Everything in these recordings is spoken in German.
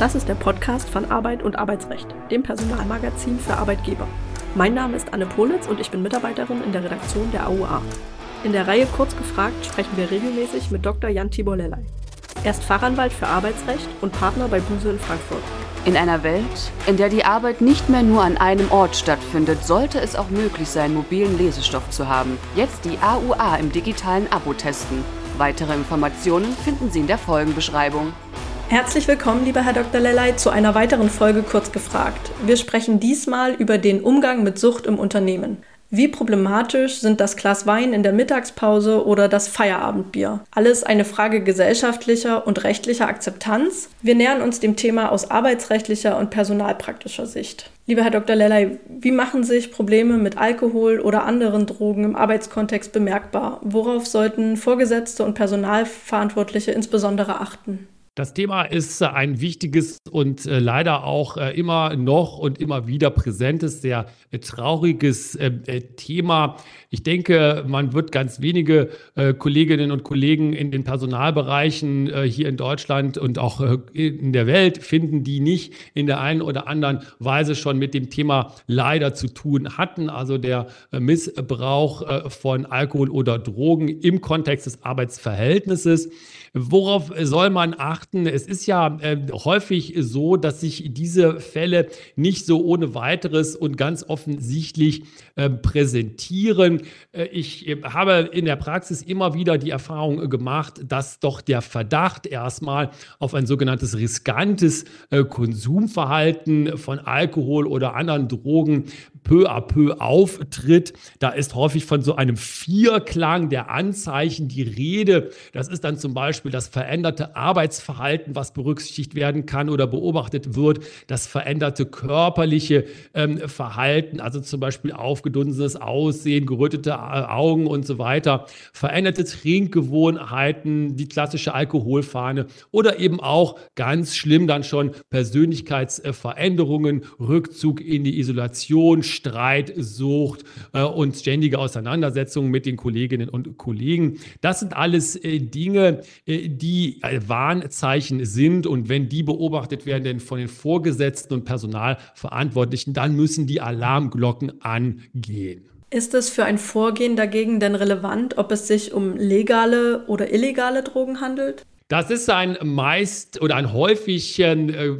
Das ist der Podcast von Arbeit und Arbeitsrecht, dem Personalmagazin für Arbeitgeber. Mein Name ist Anne Politz und ich bin Mitarbeiterin in der Redaktion der AUA. In der Reihe Kurz gefragt sprechen wir regelmäßig mit Dr. Jan Tibor Lellay. Er ist Fachanwalt für Arbeitsrecht und Partner bei Buse in Frankfurt. In einer Welt, in der die Arbeit nicht mehr nur an einem Ort stattfindet, sollte es auch möglich sein, mobilen Lesestoff zu haben. Jetzt die AUA im digitalen Abo testen. Weitere Informationen finden Sie in der Folgenbeschreibung. Herzlich willkommen, lieber Herr Dr. Lellay, zu einer weiteren Folge Kurz gefragt. Wir sprechen diesmal über den Umgang mit Sucht im Unternehmen. Wie problematisch sind das Glas Wein in der Mittagspause oder das Feierabendbier? Alles eine Frage gesellschaftlicher und rechtlicher Akzeptanz. Wir nähern uns dem Thema aus arbeitsrechtlicher und personalpraktischer Sicht. Lieber Herr Dr. Lellay, wie machen sich Probleme mit Alkohol oder anderen Drogen im Arbeitskontext bemerkbar? Worauf sollten Vorgesetzte und Personalverantwortliche insbesondere achten? Das Thema ist äh, ein wichtiges und äh, leider auch äh, immer noch und immer wieder präsentes, sehr trauriges Thema. Ich denke, man wird ganz wenige Kolleginnen und Kollegen in den Personalbereichen hier in Deutschland und auch in der Welt finden, die nicht in der einen oder anderen Weise schon mit dem Thema leider zu tun hatten. Also der Missbrauch von Alkohol oder Drogen im Kontext des Arbeitsverhältnisses. Worauf soll man achten? Es ist ja äh, häufig so, dass sich diese Fälle nicht so ohne weiteres und ganz offensichtlich äh, präsentieren. Äh, ich äh, habe in der Praxis immer wieder die Erfahrung gemacht, dass doch der Verdacht erstmal auf ein sogenanntes riskantes äh, Konsumverhalten von Alkohol oder anderen Drogen peu à peu auftritt. Da ist häufig von so einem Vierklang der Anzeichen die Rede. Das ist dann zum Beispiel das veränderte Arbeitsverhalten, was berücksichtigt werden kann oder beobachtet wird, das veränderte körperliche ähm, Verhalten, also zum Beispiel aufgedunsenes Aussehen, gerötete äh, Augen und so weiter, veränderte Trinkgewohnheiten, die klassische Alkoholfahne oder eben auch ganz schlimm dann schon Persönlichkeitsveränderungen, Rückzug in die Isolation, Streit, Sucht äh, und ständige Auseinandersetzungen mit den Kolleginnen und Kollegen. Das sind alles äh, Dinge, äh, die äh, Warnzeichen sind. Und wenn die beobachtet werden denn von den Vorgesetzten und Personalverantwortlichen, dann müssen die Alarmglocken angehen. Ist es für ein Vorgehen dagegen denn relevant, ob es sich um legale oder illegale Drogen handelt? Das ist ein meist oder ein häufig äh,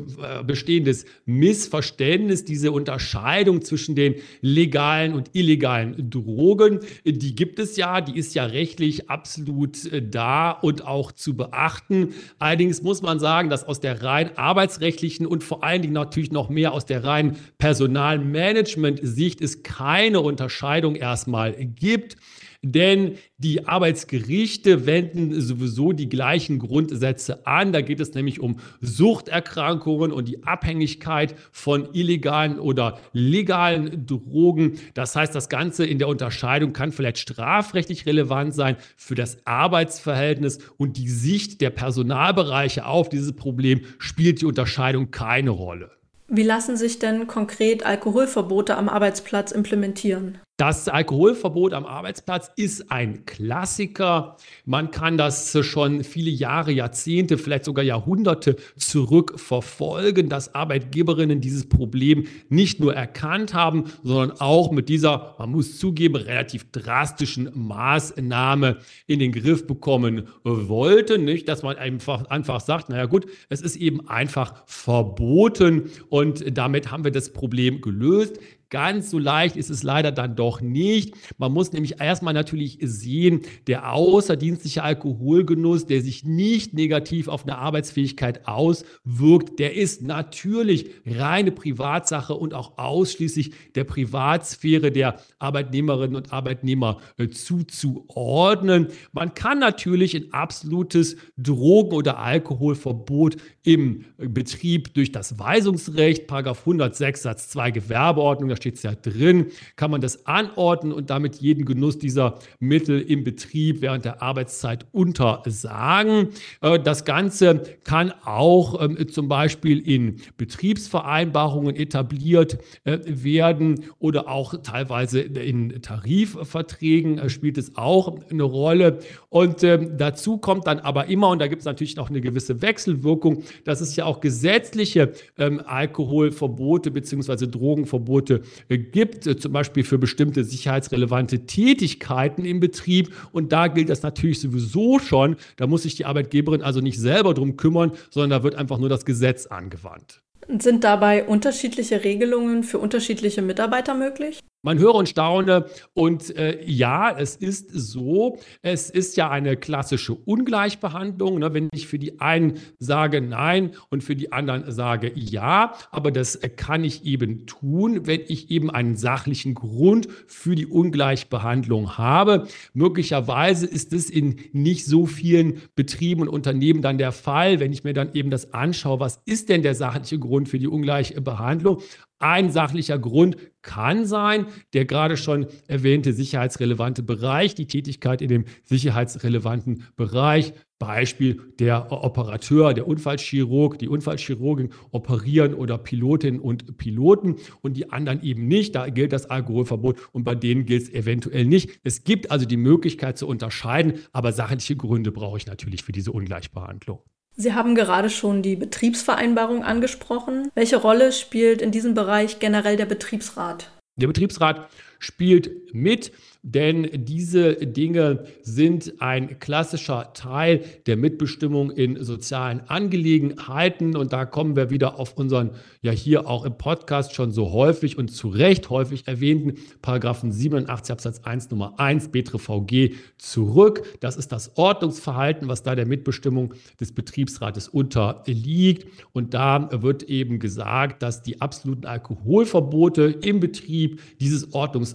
bestehendes Missverständnis, diese Unterscheidung zwischen den legalen und illegalen Drogen. Die gibt es ja, die ist ja rechtlich absolut äh, da und auch zu beachten. Allerdings muss man sagen, dass aus der rein arbeitsrechtlichen und vor allen Dingen natürlich noch mehr aus der rein Personalmanagement-Sicht es keine Unterscheidung erstmal gibt denn die Arbeitsgerichte wenden sowieso die gleichen Grundsätze an. Da geht es nämlich um Suchterkrankungen und die Abhängigkeit von illegalen oder legalen Drogen. Das heißt, das Ganze in der Unterscheidung kann vielleicht strafrechtlich relevant sein für das Arbeitsverhältnis und die Sicht der Personalbereiche auf dieses Problem spielt die Unterscheidung keine Rolle. Wie lassen sich denn konkret Alkoholverbote am Arbeitsplatz implementieren? Das Alkoholverbot am Arbeitsplatz ist ein Klassiker. Man kann das schon viele Jahre, Jahrzehnte, vielleicht sogar Jahrhunderte zurückverfolgen, dass Arbeitgeberinnen dieses Problem nicht nur erkannt haben, sondern auch mit dieser, man muss zugeben, relativ drastischen Maßnahme in den Griff bekommen wollten. Nicht, dass man einfach, einfach sagt, naja gut, es ist eben einfach verboten und damit haben wir das Problem gelöst. Ganz so leicht ist es leider dann doch nicht. Man muss nämlich erstmal natürlich sehen, der außerdienstliche Alkoholgenuss, der sich nicht negativ auf eine Arbeitsfähigkeit auswirkt, der ist natürlich reine Privatsache und auch ausschließlich der Privatsphäre der Arbeitnehmerinnen und Arbeitnehmer äh, zuzuordnen. Man kann natürlich ein absolutes Drogen- oder Alkoholverbot im Betrieb durch das Weisungsrecht, Paragraph 106 Satz 2 Gewerbeordnung, da steht es ja drin, kann man das anordnen und damit jeden Genuss dieser Mittel im Betrieb während der Arbeitszeit untersagen. Äh, das Ganze kann auch ähm, zum Beispiel in Betriebsvereinbarungen etabliert äh, werden oder auch teilweise in Tarifverträgen äh, spielt es auch eine Rolle. Und ähm, dazu kommt dann aber immer, und da gibt es natürlich noch eine gewisse Wechselwirkung, dass es ja auch gesetzliche ähm, Alkoholverbote bzw. Drogenverbote gibt, äh, zum Beispiel für bestimmte sicherheitsrelevante Tätigkeiten im Betrieb. Und da gilt das natürlich sowieso schon. Da muss sich die Arbeitgeberin also nicht selber drum kümmern, sondern da wird einfach nur das Gesetz angewandt. Sind dabei unterschiedliche Regelungen für unterschiedliche Mitarbeiter möglich? Man höre und staune. Und äh, ja, es ist so, es ist ja eine klassische Ungleichbehandlung. Ne? Wenn ich für die einen sage Nein und für die anderen sage Ja, aber das kann ich eben tun, wenn ich eben einen sachlichen Grund für die Ungleichbehandlung habe. Möglicherweise ist es in nicht so vielen Betrieben und Unternehmen dann der Fall, wenn ich mir dann eben das anschaue, was ist denn der sachliche Grund für die Ungleichbehandlung? Ein sachlicher Grund kann sein, der gerade schon erwähnte sicherheitsrelevante Bereich, die Tätigkeit in dem sicherheitsrelevanten Bereich. Beispiel der Operateur, der Unfallchirurg, die Unfallchirurgin operieren oder Pilotinnen und Piloten und die anderen eben nicht. Da gilt das Alkoholverbot und bei denen gilt es eventuell nicht. Es gibt also die Möglichkeit zu unterscheiden, aber sachliche Gründe brauche ich natürlich für diese Ungleichbehandlung. Sie haben gerade schon die Betriebsvereinbarung angesprochen. Welche Rolle spielt in diesem Bereich generell der Betriebsrat? Der Betriebsrat spielt mit denn diese Dinge sind ein klassischer Teil der Mitbestimmung in sozialen Angelegenheiten. Und da kommen wir wieder auf unseren, ja hier auch im Podcast schon so häufig und zu Recht häufig erwähnten Paragraphen 87 Absatz 1 Nummer 1 BTRVG zurück. Das ist das Ordnungsverhalten, was da der Mitbestimmung des Betriebsrates unterliegt. Und da wird eben gesagt, dass die absoluten Alkoholverbote im Betrieb dieses Ordnungsverhalten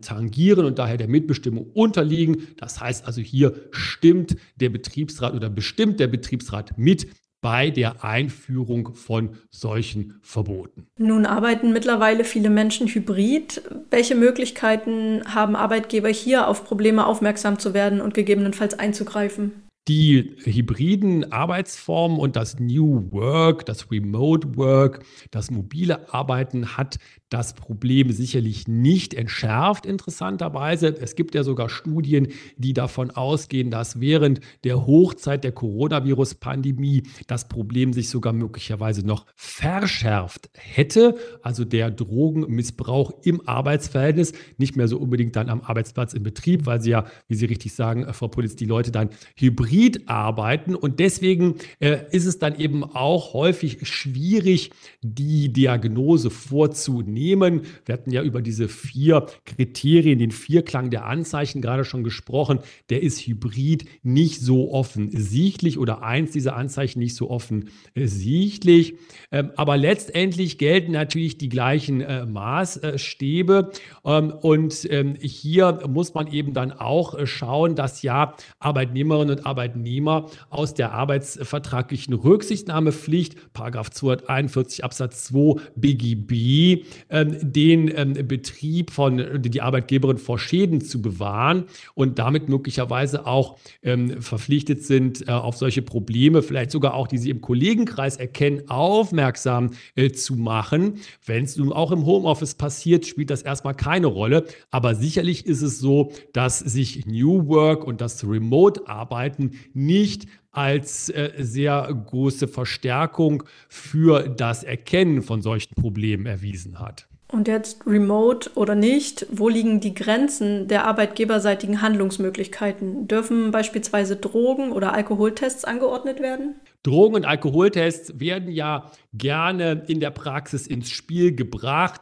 tangieren und daher der Mitbestimmung unterliegen. Das heißt also, hier stimmt der Betriebsrat oder bestimmt der Betriebsrat mit bei der Einführung von solchen Verboten. Nun arbeiten mittlerweile viele Menschen hybrid. Welche Möglichkeiten haben Arbeitgeber hier auf Probleme aufmerksam zu werden und gegebenenfalls einzugreifen? die hybriden Arbeitsformen und das New Work, das Remote Work, das mobile Arbeiten hat das Problem sicherlich nicht entschärft, interessanterweise. Es gibt ja sogar Studien, die davon ausgehen, dass während der Hochzeit der Coronavirus-Pandemie das Problem sich sogar möglicherweise noch verschärft hätte. Also der Drogenmissbrauch im Arbeitsverhältnis, nicht mehr so unbedingt dann am Arbeitsplatz im Betrieb, weil sie ja, wie Sie richtig sagen, Frau Politz, die Leute dann hybrid arbeiten. Und deswegen äh, ist es dann eben auch häufig schwierig, die Diagnose vorzunehmen Unternehmen. Wir hatten ja über diese vier Kriterien, den Vierklang der Anzeichen gerade schon gesprochen. Der ist hybrid nicht so offensichtlich oder eins dieser Anzeichen nicht so offensichtlich. Ähm, aber letztendlich gelten natürlich die gleichen äh, Maßstäbe. Ähm, und ähm, hier muss man eben dann auch äh, schauen, dass ja Arbeitnehmerinnen und Arbeitnehmer aus der arbeitsvertraglichen Rücksichtnahmepflicht, Paragraph 241 Absatz 2 BGB, den ähm, Betrieb von die Arbeitgeberin vor Schäden zu bewahren und damit möglicherweise auch ähm, verpflichtet sind, äh, auf solche Probleme, vielleicht sogar auch, die sie im Kollegenkreis erkennen, aufmerksam äh, zu machen. Wenn es nun auch im Homeoffice passiert, spielt das erstmal keine Rolle. Aber sicherlich ist es so, dass sich New Work und das Remote-Arbeiten nicht als äh, sehr große Verstärkung für das Erkennen von solchen Problemen erwiesen hat. Und jetzt remote oder nicht, wo liegen die Grenzen der arbeitgeberseitigen Handlungsmöglichkeiten? Dürfen beispielsweise Drogen- oder Alkoholtests angeordnet werden? Drogen- und Alkoholtests werden ja gerne in der Praxis ins Spiel gebracht.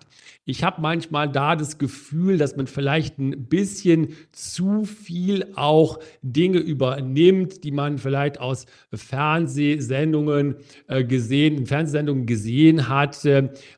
Ich habe manchmal da das Gefühl, dass man vielleicht ein bisschen zu viel auch Dinge übernimmt, die man vielleicht aus Fernsehsendungen äh, gesehen, Fernsehsendungen gesehen hat.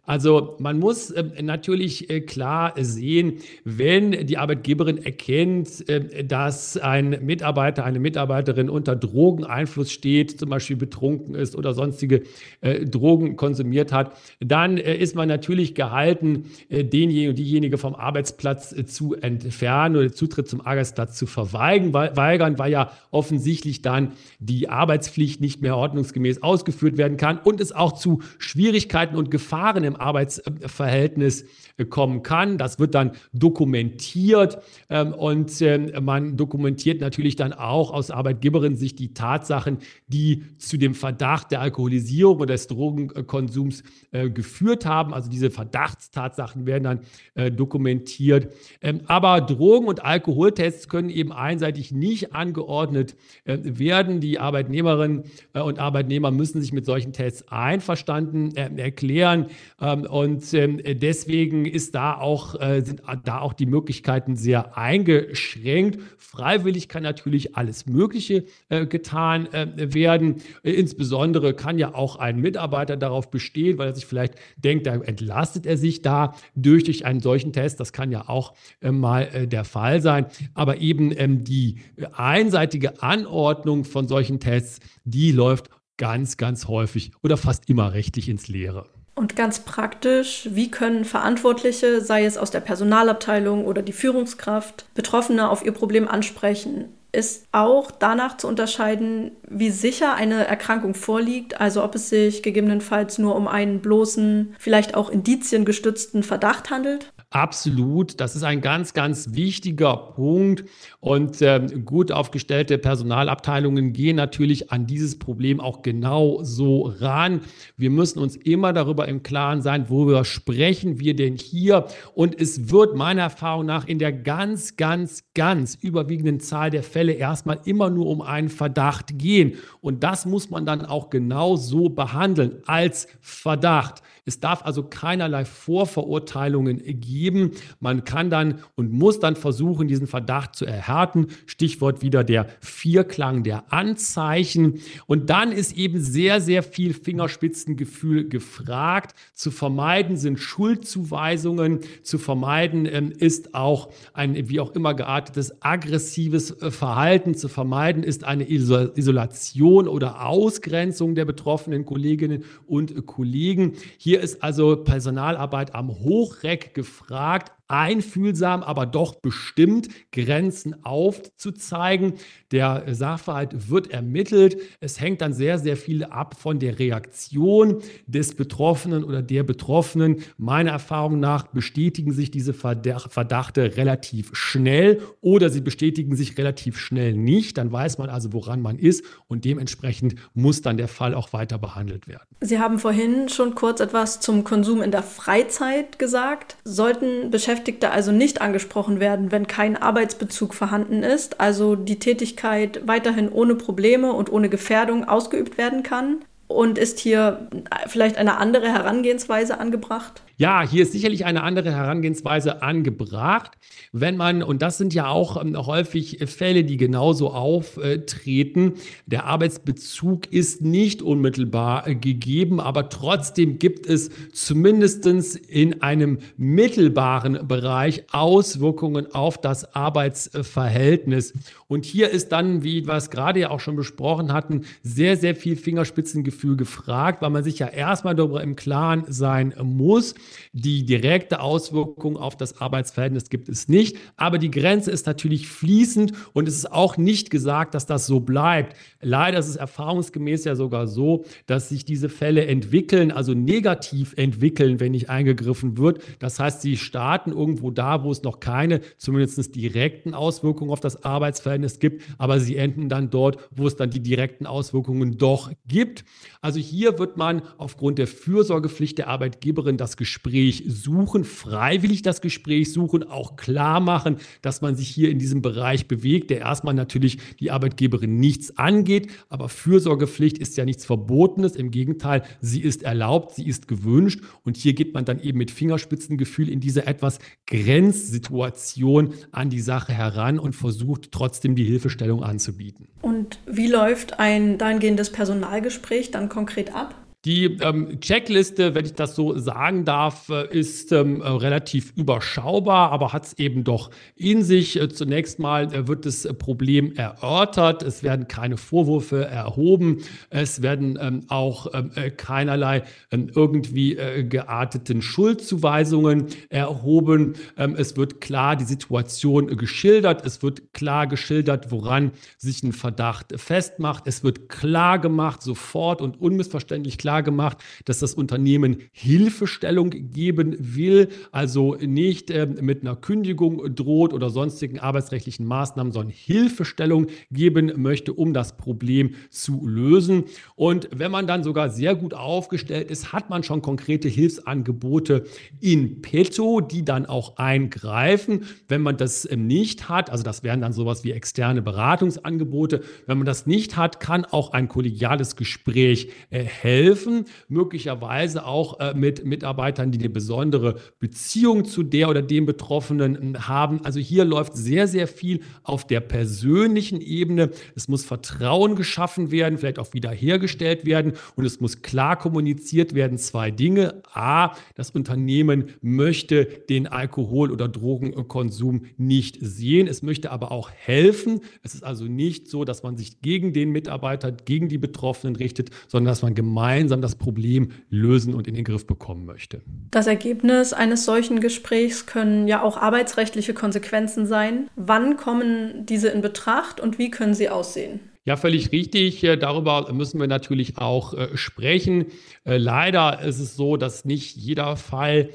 Also man muss äh, natürlich äh, klar sehen, wenn die Arbeitgeberin erkennt, dass ein Mitarbeiter, eine Mitarbeiterin unter Drogeneinfluss steht, zum Beispiel betrunken ist oder sonstige äh, Drogen konsumiert hat, dann äh, ist man natürlich gehalten, äh, denjenigen und diejenige vom Arbeitsplatz äh, zu entfernen oder Zutritt zum Arbeitsplatz zu verweigern, weigern, weil ja offensichtlich dann die Arbeitspflicht nicht mehr ordnungsgemäß ausgeführt werden kann und es auch zu Schwierigkeiten und Gefahren im Arbeitsverhältnis äh, kommen kann. Das wird dann dokumentiert ähm, und ähm, man dokumentiert natürlich dann auch aus Arbeitgeberin Sicht die Tatsachen, die zu dem Verdacht der Alkoholisierung oder des Drogenkonsums äh, geführt haben. Also diese Verdachtstatsachen werden dann äh, dokumentiert. Ähm, aber Drogen- und Alkoholtests können eben einseitig nicht angeordnet werden. Die Arbeitnehmerinnen und Arbeitnehmer müssen sich mit solchen Tests einverstanden erklären. und deswegen ist da auch, äh, sind da auch die Möglichkeiten sehr eingeschränkt. Freiwillig kann natürlich alles Mögliche äh, getan äh, werden. insbesondere kann ja auch ein Mitarbeiter darauf bestehen, weil er sich vielleicht denkt, da entlastet er sich da durch, durch einen solchen Test. Das kann ja auch äh, mal äh, der Fall sein. Aber eben ähm, die einseitige Anordnung von solchen Tests, die läuft ganz, ganz häufig oder fast immer rechtlich ins Leere. Und ganz praktisch, wie können Verantwortliche, sei es aus der Personalabteilung oder die Führungskraft, Betroffene auf ihr Problem ansprechen? Ist auch danach zu unterscheiden, wie sicher eine Erkrankung vorliegt, also ob es sich gegebenenfalls nur um einen bloßen, vielleicht auch indiziengestützten Verdacht handelt? Absolut, das ist ein ganz, ganz wichtiger Punkt. Und äh, gut aufgestellte Personalabteilungen gehen natürlich an dieses Problem auch genau so ran. Wir müssen uns immer darüber im Klaren sein, worüber sprechen wir denn hier. Und es wird meiner Erfahrung nach in der ganz, ganz, ganz überwiegenden Zahl der Fälle erstmal immer nur um einen Verdacht gehen. Und das muss man dann auch genau so behandeln als Verdacht. Es darf also keinerlei Vorverurteilungen geben. Man kann dann und muss dann versuchen, diesen Verdacht zu erhärten. Stichwort wieder der Vierklang der Anzeichen. Und dann ist eben sehr, sehr viel Fingerspitzengefühl gefragt. Zu vermeiden sind Schuldzuweisungen. Zu vermeiden ähm, ist auch ein wie auch immer geartetes aggressives äh, Verhalten. Zu vermeiden ist eine Isolation oder Ausgrenzung der betroffenen Kolleginnen und Kollegen. Hier ist also Personalarbeit am Hochreck gefragt einfühlsam, aber doch bestimmt Grenzen aufzuzeigen. Der Sachverhalt wird ermittelt. Es hängt dann sehr, sehr viel ab von der Reaktion des Betroffenen oder der Betroffenen. Meiner Erfahrung nach bestätigen sich diese Verdachte relativ schnell oder sie bestätigen sich relativ schnell nicht. Dann weiß man also, woran man ist und dementsprechend muss dann der Fall auch weiter behandelt werden. Sie haben vorhin schon kurz etwas zum Konsum in der Freizeit gesagt. Sollten Beschäftigte Beschäftigte also nicht angesprochen werden, wenn kein Arbeitsbezug vorhanden ist, also die Tätigkeit weiterhin ohne Probleme und ohne Gefährdung ausgeübt werden kann? Und ist hier vielleicht eine andere Herangehensweise angebracht? Ja, hier ist sicherlich eine andere Herangehensweise angebracht, wenn man, und das sind ja auch ähm, häufig Fälle, die genauso auftreten, der Arbeitsbezug ist nicht unmittelbar äh, gegeben, aber trotzdem gibt es zumindest in einem mittelbaren Bereich Auswirkungen auf das Arbeitsverhältnis. Und hier ist dann, wie wir es gerade ja auch schon besprochen hatten, sehr, sehr viel Fingerspitzengefühl gefragt, weil man sich ja erstmal darüber im Klaren sein muss, die direkte Auswirkung auf das Arbeitsverhältnis gibt es nicht. Aber die Grenze ist natürlich fließend und es ist auch nicht gesagt, dass das so bleibt. Leider ist es erfahrungsgemäß ja sogar so, dass sich diese Fälle entwickeln, also negativ entwickeln, wenn nicht eingegriffen wird. Das heißt, sie starten irgendwo da, wo es noch keine, zumindest direkten Auswirkungen auf das Arbeitsverhältnis gibt, aber sie enden dann dort, wo es dann die direkten Auswirkungen doch gibt. Also hier wird man aufgrund der Fürsorgepflicht der Arbeitgeberin das Gespräch suchen, freiwillig das Gespräch suchen, auch klar machen, dass man sich hier in diesem Bereich bewegt, der erstmal natürlich die Arbeitgeberin nichts angeht, aber Fürsorgepflicht ist ja nichts Verbotenes, im Gegenteil, sie ist erlaubt, sie ist gewünscht und hier geht man dann eben mit Fingerspitzengefühl in diese etwas Grenzsituation an die Sache heran und versucht trotzdem die Hilfestellung anzubieten. Und wie läuft ein dahingehendes Personalgespräch dann konkret ab? Die ähm, Checkliste, wenn ich das so sagen darf, äh, ist ähm, äh, relativ überschaubar, aber hat es eben doch in sich. Äh, zunächst mal äh, wird das Problem erörtert, es werden keine Vorwürfe erhoben, es werden ähm, auch ähm, äh, keinerlei ähm, irgendwie äh, gearteten Schuldzuweisungen erhoben. Ähm, es wird klar die Situation geschildert, es wird klar geschildert, woran sich ein Verdacht festmacht, es wird klar gemacht, sofort und unmissverständlich klar klar gemacht, dass das Unternehmen Hilfestellung geben will, also nicht äh, mit einer Kündigung droht oder sonstigen arbeitsrechtlichen Maßnahmen, sondern Hilfestellung geben möchte, um das Problem zu lösen. Und wenn man dann sogar sehr gut aufgestellt ist, hat man schon konkrete Hilfsangebote in petto, die dann auch eingreifen. Wenn man das ähm, nicht hat, also das wären dann sowas wie externe Beratungsangebote, wenn man das nicht hat, kann auch ein kollegiales Gespräch äh, helfen helfen, möglicherweise auch äh, mit Mitarbeitern, die eine besondere Beziehung zu der oder dem Betroffenen haben. Also hier läuft sehr, sehr viel auf der persönlichen Ebene. Es muss Vertrauen geschaffen werden, vielleicht auch wiederhergestellt werden und es muss klar kommuniziert werden. Zwei Dinge. A, das Unternehmen möchte den Alkohol- oder Drogenkonsum nicht sehen. Es möchte aber auch helfen. Es ist also nicht so, dass man sich gegen den Mitarbeiter, gegen die Betroffenen richtet, sondern dass man gemeinsam gemeinsam das Problem lösen und in den Griff bekommen möchte. Das Ergebnis eines solchen Gesprächs können ja auch arbeitsrechtliche Konsequenzen sein. Wann kommen diese in Betracht und wie können sie aussehen? Ja, völlig richtig. Äh, darüber müssen wir natürlich auch äh, sprechen. Äh, leider ist es so, dass nicht jeder Fall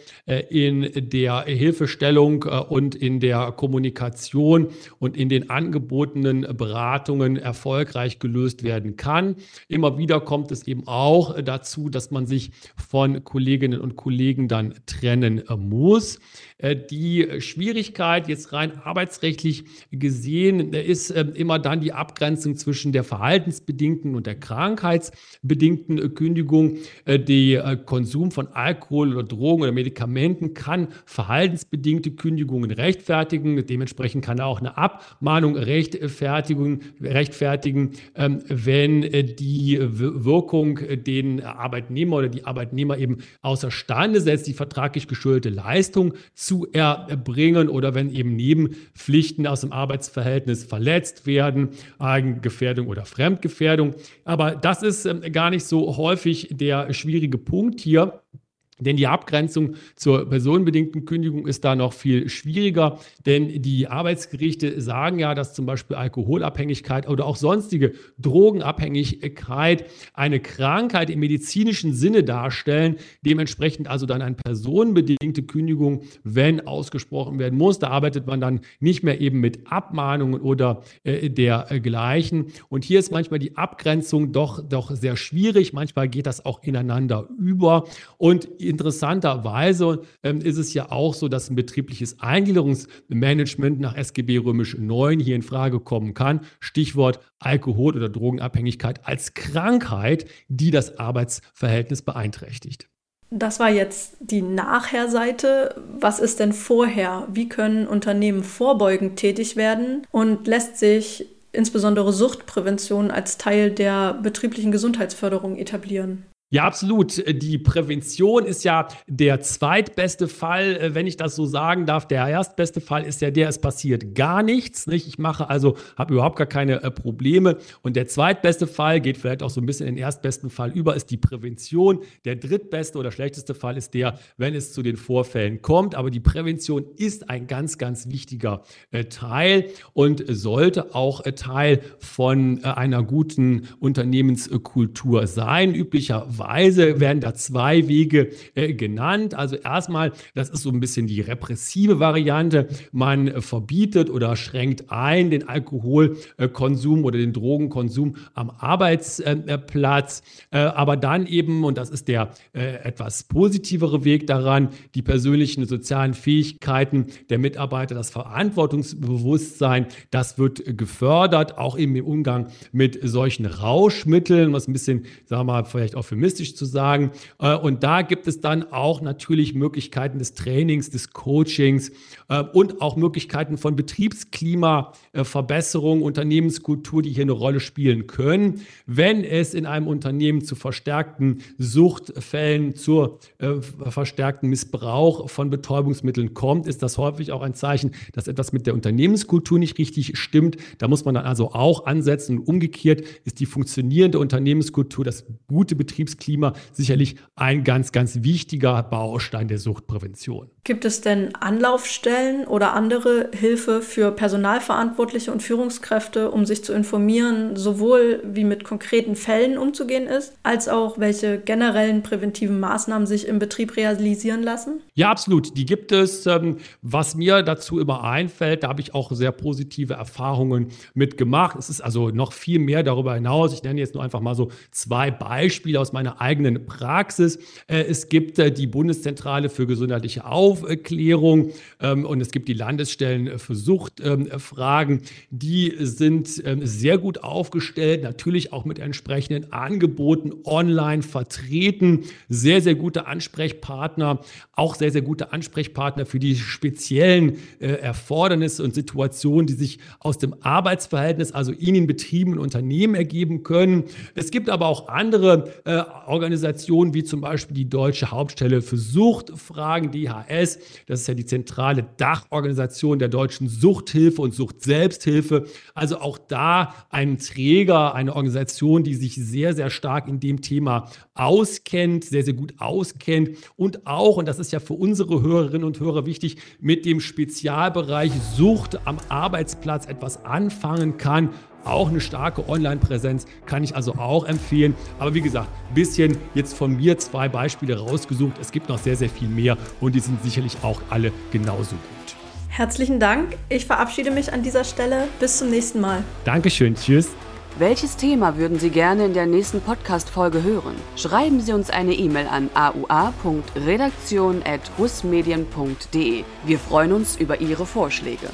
in der Hilfestellung und in der Kommunikation und in den angebotenen Beratungen erfolgreich gelöst werden kann. Immer wieder kommt es eben auch dazu, dass man sich von Kolleginnen und Kollegen dann trennen muss. Die Schwierigkeit jetzt rein arbeitsrechtlich gesehen ist immer dann die Abgrenzung zwischen zwischen der verhaltensbedingten und der krankheitsbedingten Kündigung. Äh, der äh, Konsum von Alkohol oder Drogen oder Medikamenten kann verhaltensbedingte Kündigungen rechtfertigen. Dementsprechend kann er auch eine Abmahnung rechtfertigen, rechtfertigen ähm, wenn äh, die Wirkung den Arbeitnehmer oder die Arbeitnehmer eben außerstande setzt, die vertraglich geschuldete Leistung zu erbringen oder wenn eben Nebenpflichten aus dem Arbeitsverhältnis verletzt werden, Eigengefährdung Gefährdung oder Fremdgefährdung. Aber das ist ähm, gar nicht so häufig der schwierige Punkt hier. Denn die Abgrenzung zur personenbedingten Kündigung ist da noch viel schwieriger, denn die Arbeitsgerichte sagen ja, dass zum Beispiel Alkoholabhängigkeit oder auch sonstige Drogenabhängigkeit eine Krankheit im medizinischen Sinne darstellen, dementsprechend also dann eine personenbedingte Kündigung, wenn ausgesprochen werden muss. Da arbeitet man dann nicht mehr eben mit Abmahnungen oder äh, dergleichen. Und hier ist manchmal die Abgrenzung doch, doch sehr schwierig. Manchmal geht das auch ineinander über. Und interessanterweise ähm, ist es ja auch so, dass ein betriebliches Eingliederungsmanagement nach SGB Römisch 9 hier in Frage kommen kann. Stichwort Alkohol- oder Drogenabhängigkeit als Krankheit, die das Arbeitsverhältnis beeinträchtigt. Das war jetzt die Nachherseite. Was ist denn vorher? Wie können Unternehmen vorbeugend tätig werden? Und lässt sich insbesondere Suchtprävention als Teil der betrieblichen Gesundheitsförderung etablieren? Ja, absolut. Die Prävention ist ja der zweitbeste Fall, äh, wenn ich das so sagen darf. Der erstbeste Fall ist ja der, es passiert gar nichts. Nicht? Ich mache also, habe überhaupt gar keine äh, Probleme. Und der zweitbeste Fall geht vielleicht auch so ein bisschen in den erstbesten Fall über, ist die Prävention. Der drittbeste oder schlechteste Fall ist der, wenn es zu den Vorfällen kommt. Aber die Prävention ist ein ganz, ganz wichtiger äh, Teil und sollte auch Teil von einer guten Unternehmenskultur sein. Üblicherweise Weise werden da zwei Wege äh, genannt. Also erstmal, das ist so ein bisschen die repressive Variante. Man äh, verbietet oder schränkt ein den Alkoholkonsum oder den Drogenkonsum am Arbeitsplatz. Äh, aber dann eben, und das ist der äh, etwas positivere Weg daran, die persönlichen sozialen Fähigkeiten der Mitarbeiter, das Verantwortungsbewusstsein, das wird gefördert, auch eben im Umgang mit solchen Rauschmitteln, was ein bisschen, sagen wir mal, vielleicht auch für euphemistisch zu sagen. Äh, und da gibt es dann auch natürlich Möglichkeiten des Trainings, des Coachings äh, und auch Möglichkeiten von Betriebsklimaverbesserung, Unternehmenskultur, die hier eine Rolle spielen können, wenn es in einem Unternehmen zu verstärkten Suchtfällen, zur äh, verstärkten Missbrauch von Betäubungsmitteln kommt, ist das häufig auch ein Zeichen, dass etwas mit der Unternehmenskultur nicht richtig stimmt. Da muss man dann also auch ansetzen. Umgekehrt ist die funktionierende Unternehmenskultur, das gute Betriebsklima sicherlich ein ganz, ganz wichtiger Baustein der Suchtprävention. Gibt es denn Anlaufstellen oder andere Hilfe für Personalverantwortliche und Führungskräfte, um sich zu informieren, sowohl wie mit konkreten Fällen umzugehen ist, als auch welche generellen präventiven Maßnahmen sich im Betrieb realisieren lassen? Ja, absolut. Die gibt es. Ähm, was mir dazu immer einfällt, da habe ich auch sehr positive Erfahrungen mitgemacht. Es ist also noch viel mehr darüber hinaus. Ich nenne jetzt nur einfach mal so zwei Beispiele aus meiner eigenen Praxis. Äh, es gibt äh, die Bundeszentrale für gesundheitliche Aufklärung ähm, und es gibt die Landesstellen für Suchtfragen. Die sind ähm, sehr gut aufgestellt, natürlich auch mit entsprechenden Angeboten online vertreten. Sehr, sehr gute Ansprechpartner, auch sehr, sehr gute Ansprechpartner für die speziellen äh, Erfordernisse und Situationen, die sich aus dem Arbeitsverhältnis, also in den Betrieben und Unternehmen ergeben können. Es gibt aber auch andere äh, Organisationen, wie zum Beispiel die Deutsche Hauptstelle für Suchtfragen, DHS. Das ist ja die zentrale Dachorganisation der deutschen Suchthilfe und Suchtselbsthilfe. Also auch da ein Träger, eine Organisation, die sich sehr, sehr stark in dem Thema auskennt, sehr, sehr gut auskennt und auch, und das ist ja für unsere Hörerinnen und Hörer wichtig, mit dem Spezialbereich Sucht am Arbeitsplatz etwas anfangen kann. Auch eine starke Online-Präsenz kann ich also auch empfehlen. Aber wie gesagt, ein bisschen jetzt von mir zwei Beispiele rausgesucht. Es gibt noch sehr, sehr viel mehr und die sind sicherlich auch alle genauso gut. Herzlichen Dank. Ich verabschiede mich an dieser Stelle. Bis zum nächsten Mal. Dankeschön. Tschüss. Welches Thema würden Sie gerne in der nächsten Podcast-Folge hören? Schreiben Sie uns eine E-Mail an aua.redaktion.husmedien.de. Wir freuen uns über Ihre Vorschläge.